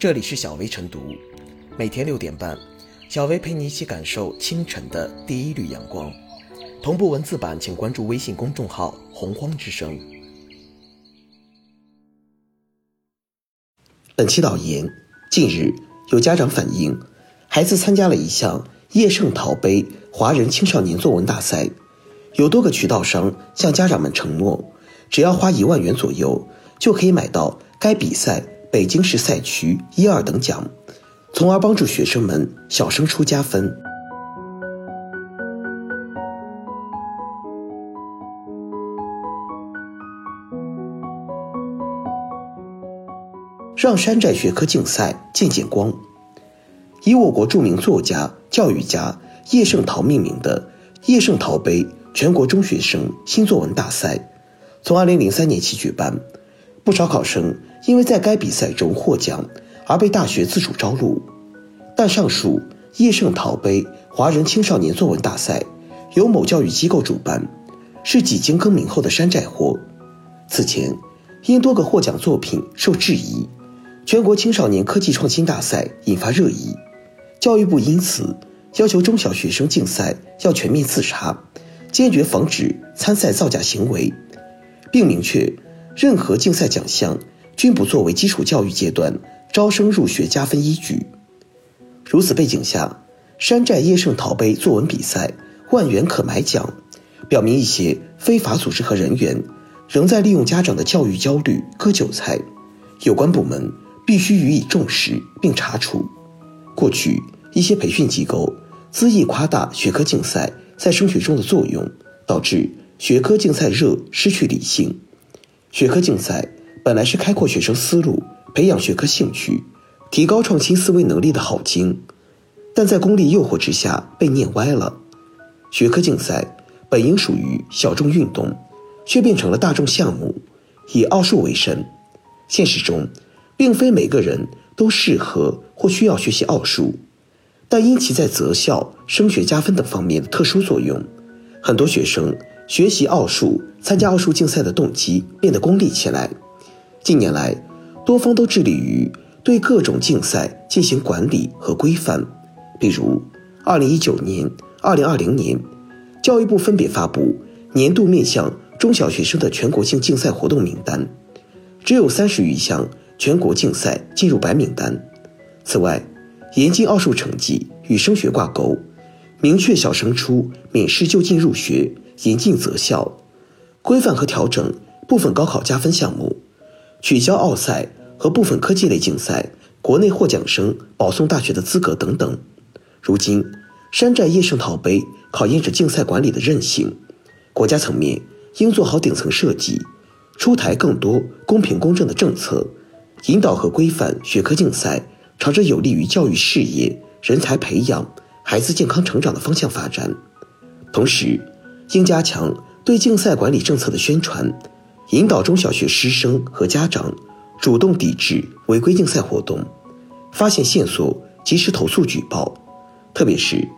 这里是小薇晨读，每天六点半，小薇陪你一起感受清晨的第一缕阳光。同步文字版，请关注微信公众号“洪荒之声”。本期导言：近日，有家长反映，孩子参加了一项叶圣陶杯华人青少年作文大赛，有多个渠道商向家长们承诺，只要花一万元左右，就可以买到该比赛。北京市赛区一二等奖，从而帮助学生们小升初加分。让山寨学科竞赛见见光。以我国著名作家、教育家叶圣陶命名的“叶圣陶杯”全国中学生新作文大赛，从二零零三年起举办。不少考生因为在该比赛中获奖而被大学自主招录，但上述叶圣陶杯华人青少年作文大赛由某教育机构主办，是几经更名后的山寨货。此前，因多个获奖作品受质疑，全国青少年科技创新大赛引发热议，教育部因此要求中小学生竞赛要全面自查，坚决防止参赛造假行为，并明确。任何竞赛奖项均不作为基础教育阶段招生入学加分依据。如此背景下，山寨叶圣陶杯作文比赛万元可买奖，表明一些非法组织和人员仍在利用家长的教育焦虑割韭菜，有关部门必须予以重视并查处。过去一些培训机构恣意夸大学科竞赛在升学中的作用，导致学科竞赛热失去理性。学科竞赛本来是开阔学生思路、培养学科兴趣、提高创新思维能力的好经，但在功利诱惑之下被念歪了。学科竞赛本应属于小众运动，却变成了大众项目，以奥数为生。现实中，并非每个人都适合或需要学习奥数，但因其在择校、升学加分等方面的特殊作用，很多学生。学习奥数、参加奥数竞赛的动机变得功利起来。近年来，多方都致力于对各种竞赛进行管理和规范。比如，2019年、2020年，教育部分别发布年度面向中小学生的全国性竞赛活动名单，只有三十余项全国竞赛进入白名单。此外，严禁奥数成绩与升学挂钩，明确小升初免试就近入学。严禁择校，规范和调整部分高考加分项目，取消奥赛和部分科技类竞赛国内获奖生保送大学的资格等等。如今，山寨叶圣陶杯考验着竞赛管理的韧性。国家层面应做好顶层设计，出台更多公平公正的政策，引导和规范学科竞赛，朝着有利于教育事业、人才培养、孩子健康成长的方向发展。同时，应加强对竞赛管理政策的宣传，引导中小学师生和家长主动抵制违规竞赛活动，发现线索及时投诉举报。特别是，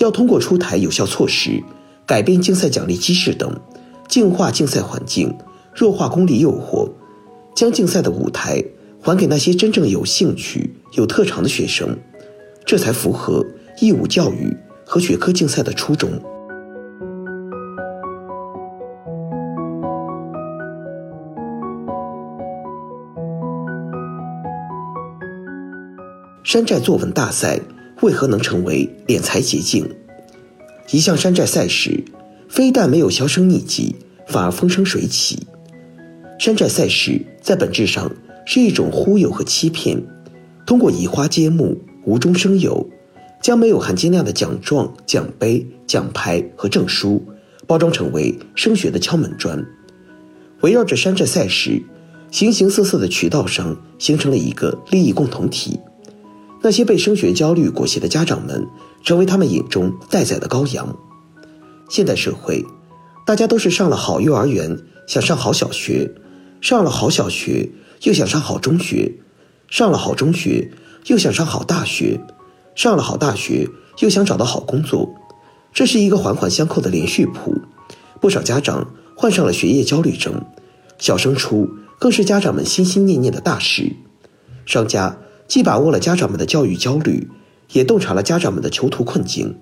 要通过出台有效措施，改变竞赛奖励机制等，净化竞赛环境，弱化功利诱惑，将竞赛的舞台还给那些真正有兴趣、有特长的学生，这才符合义务教育和学科竞赛的初衷。山寨作文大赛为何能成为敛财捷径？一项山寨赛事，非但没有销声匿迹，反而风生水起。山寨赛事在本质上是一种忽悠和欺骗，通过移花接木、无中生有，将没有含金量的奖状、奖杯、奖牌和证书包装成为升学的敲门砖。围绕着山寨赛事，形形色色的渠道商形成了一个利益共同体。那些被升学焦虑裹挟的家长们，成为他们眼中待宰的羔羊。现代社会，大家都是上了好幼儿园，想上好小学；上了好小学，又想上好中学；上了好中学，又想上好大学；上了好大学，又想找到好工作。这是一个环环相扣的连续谱。不少家长患上了学业焦虑症，小升初更是家长们心心念念的大事。商家。既把握了家长们的教育焦虑，也洞察了家长们的囚徒困境。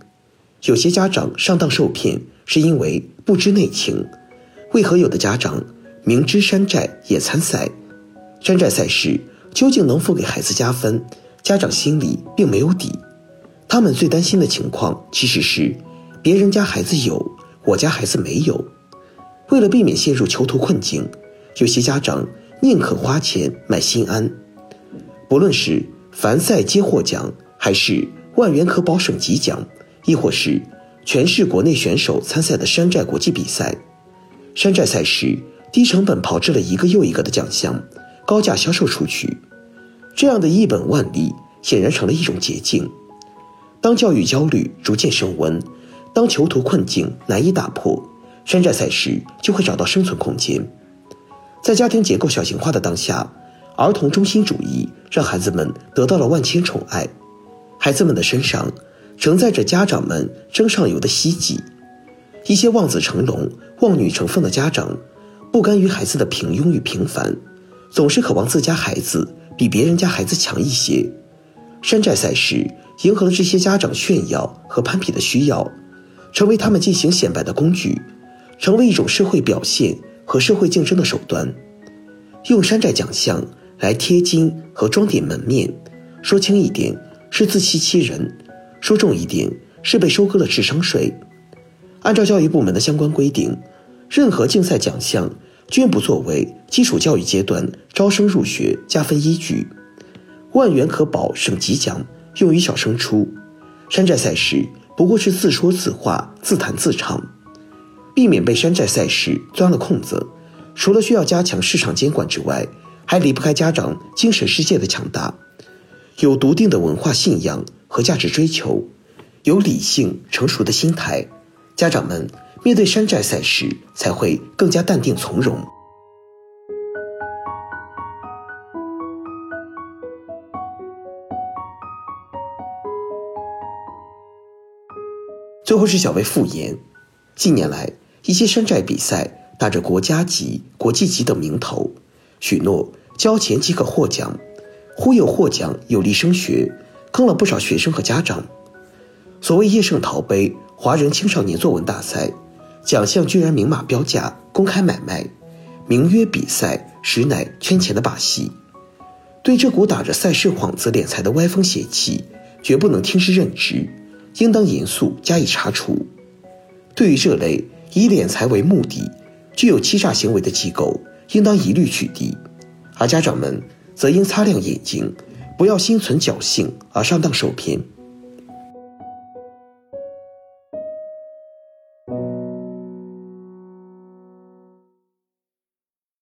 有些家长上当受骗，是因为不知内情。为何有的家长明知山寨也参赛？山寨赛事究竟能否给孩子加分？家长心里并没有底。他们最担心的情况其实是，别人家孩子有，我家孩子没有。为了避免陷入囚徒困境，有些家长宁可花钱买心安。不论是凡赛皆获奖，还是万元可保省级奖。亦或是全市国内选手参赛的山寨国际比赛，山寨赛事低成本炮制了一个又一个的奖项，高价销售出去，这样的一本万利显然成了一种捷径。当教育焦虑逐渐升温，当囚徒困境难以打破，山寨赛事就会找到生存空间。在家庭结构小型化的当下，儿童中心主义让孩子们得到了万千宠爱，孩子们的身上。承载着家长们争上游的希冀，一些望子成龙、望女成凤的家长，不甘于孩子的平庸与平凡，总是渴望自家孩子比别人家孩子强一些。山寨赛事迎合了这些家长炫耀和攀比的需要，成为他们进行显摆的工具，成为一种社会表现和社会竞争的手段。用山寨奖项来贴金和装点门面，说轻一点是自欺欺人。说重一点，是被收割了智商税。按照教育部门的相关规定，任何竞赛奖项均不作为基础教育阶段招生入学加分依据。万元可保省级奖用于小升初，山寨赛事不过是自说自话、自弹自唱。避免被山寨赛事钻了空子，除了需要加强市场监管之外，还离不开家长精神世界的强大，有笃定的文化信仰。和价值追求，有理性成熟的心态，家长们面对山寨赛事才会更加淡定从容。最后是小薇复言，近年来一些山寨比赛打着国家级、国际级等名头，许诺交钱即可获奖，忽悠获奖有利升学。坑了不少学生和家长。所谓叶圣陶杯华人青少年作文大赛，奖项居然明码标价、公开买卖，名曰比赛，实乃圈钱的把戏。对这股打着赛事幌子敛财的歪风邪气，绝不能听之任之，应当严肃加以查处。对于这类以敛财为目的、具有欺诈行为的机构，应当一律取缔。而家长们则应擦亮眼睛。不要心存侥幸而上当受骗。